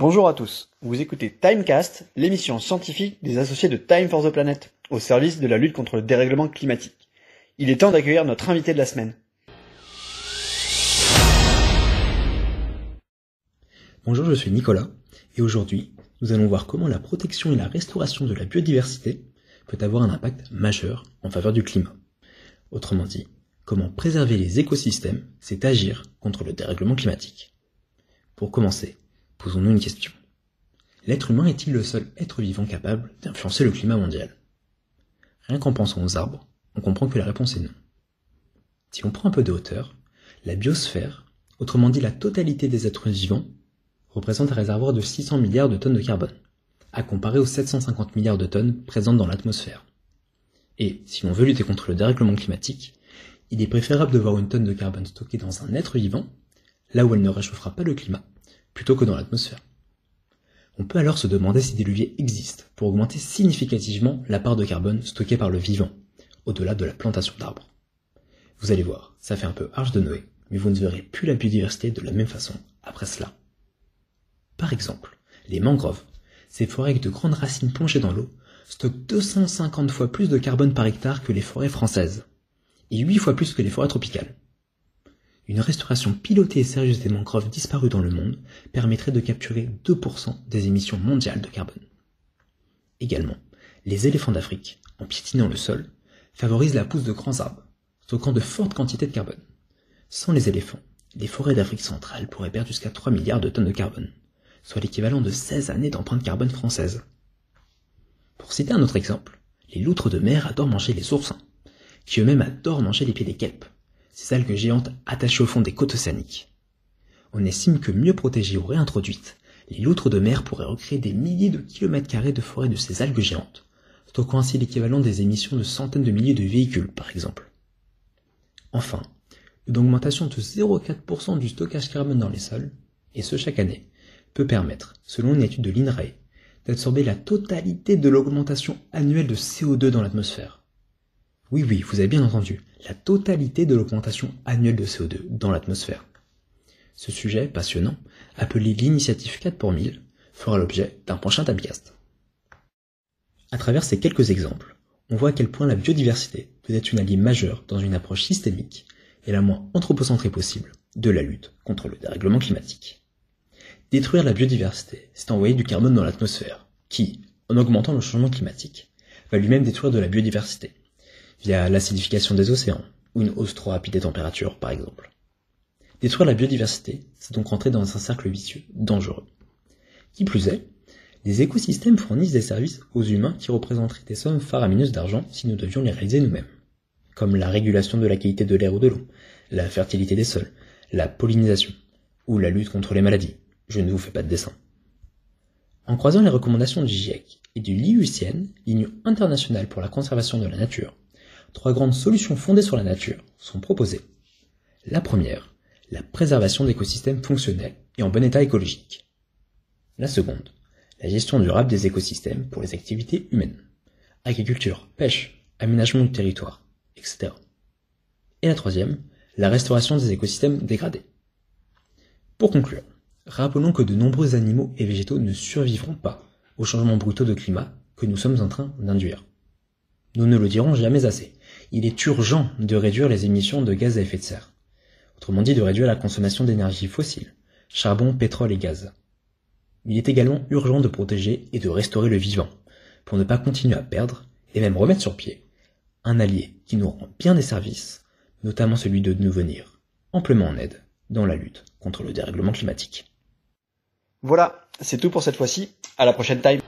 Bonjour à tous, vous écoutez Timecast, l'émission scientifique des associés de Time for the Planet, au service de la lutte contre le dérèglement climatique. Il est temps d'accueillir notre invité de la semaine. Bonjour, je suis Nicolas, et aujourd'hui, nous allons voir comment la protection et la restauration de la biodiversité peut avoir un impact majeur en faveur du climat. Autrement dit, comment préserver les écosystèmes, c'est agir contre le dérèglement climatique. Pour commencer, posons-nous une question. L'être humain est-il le seul être vivant capable d'influencer le climat mondial? Rien qu'en pensant aux arbres, on comprend que la réponse est non. Si on prend un peu de hauteur, la biosphère, autrement dit la totalité des êtres vivants, représente un réservoir de 600 milliards de tonnes de carbone, à comparer aux 750 milliards de tonnes présentes dans l'atmosphère. Et si l'on veut lutter contre le dérèglement climatique, il est préférable de voir une tonne de carbone stockée dans un être vivant, là où elle ne réchauffera pas le climat, plutôt que dans l'atmosphère. On peut alors se demander si des leviers existent pour augmenter significativement la part de carbone stockée par le vivant, au-delà de la plantation d'arbres. Vous allez voir, ça fait un peu arche de Noé, mais vous ne verrez plus la biodiversité de la même façon après cela. Par exemple, les mangroves, ces forêts avec de grandes racines plongées dans l'eau, stockent 250 fois plus de carbone par hectare que les forêts françaises, et 8 fois plus que les forêts tropicales. Une restauration pilotée et sérieuse des mangroves disparues dans le monde permettrait de capturer 2% des émissions mondiales de carbone. Également, les éléphants d'Afrique, en piétinant le sol, favorisent la pousse de grands arbres, stockant de fortes quantités de carbone. Sans les éléphants, les forêts d'Afrique centrale pourraient perdre jusqu'à 3 milliards de tonnes de carbone, soit l'équivalent de 16 années d'empreinte carbone française. Pour citer un autre exemple, les loutres de mer adorent manger les oursins, qui eux-mêmes adorent manger les pieds des kelpes, ces algues géantes attachées au fond des côtes océaniques. On estime que mieux protégées ou réintroduites, les loutres de mer pourraient recréer des milliers de kilomètres carrés de forêt de ces algues géantes, stockant ainsi l'équivalent des émissions de centaines de milliers de véhicules, par exemple. Enfin, une augmentation de 0,4% du stockage carbone dans les sols, et ce chaque année, peut permettre, selon une étude de l'INRAE, d'absorber la totalité de l'augmentation annuelle de CO2 dans l'atmosphère. Oui, oui, vous avez bien entendu, la totalité de l'augmentation annuelle de CO2 dans l'atmosphère. Ce sujet passionnant, appelé l'initiative 4 pour 1000, fera l'objet d'un prochain tabcast. À travers ces quelques exemples, on voit à quel point la biodiversité peut être une alliée majeure dans une approche systémique et la moins anthropocentrée possible de la lutte contre le dérèglement climatique. Détruire la biodiversité, c'est envoyer du carbone dans l'atmosphère, qui, en augmentant le changement climatique, va lui-même détruire de la biodiversité, via l'acidification des océans, ou une hausse trop rapide des températures, par exemple. Détruire la biodiversité, c'est donc rentrer dans un cercle vicieux, dangereux. Qui plus est, les écosystèmes fournissent des services aux humains qui représenteraient des sommes faramineuses d'argent si nous devions les réaliser nous-mêmes, comme la régulation de la qualité de l'air ou de l'eau, la fertilité des sols, la pollinisation, ou la lutte contre les maladies. Je ne vous fais pas de dessin. En croisant les recommandations du GIEC et du l'IUCN, l'Union internationale pour la conservation de la nature, trois grandes solutions fondées sur la nature sont proposées. La première, la préservation d'écosystèmes fonctionnels et en bon état écologique. La seconde, la gestion durable des écosystèmes pour les activités humaines. Agriculture, pêche, aménagement du territoire, etc. Et la troisième, la restauration des écosystèmes dégradés. Pour conclure, rappelons que de nombreux animaux et végétaux ne survivront pas aux changements brutaux de climat que nous sommes en train d'induire. Nous ne le dirons jamais assez. Il est urgent de réduire les émissions de gaz à effet de serre. Autrement dit, de réduire la consommation d'énergie fossile, charbon, pétrole et gaz. Il est également urgent de protéger et de restaurer le vivant, pour ne pas continuer à perdre, et même remettre sur pied, un allié qui nous rend bien des services, notamment celui de nous venir amplement en aide dans la lutte contre le dérèglement climatique. Voilà, c'est tout pour cette fois-ci. À la prochaine time.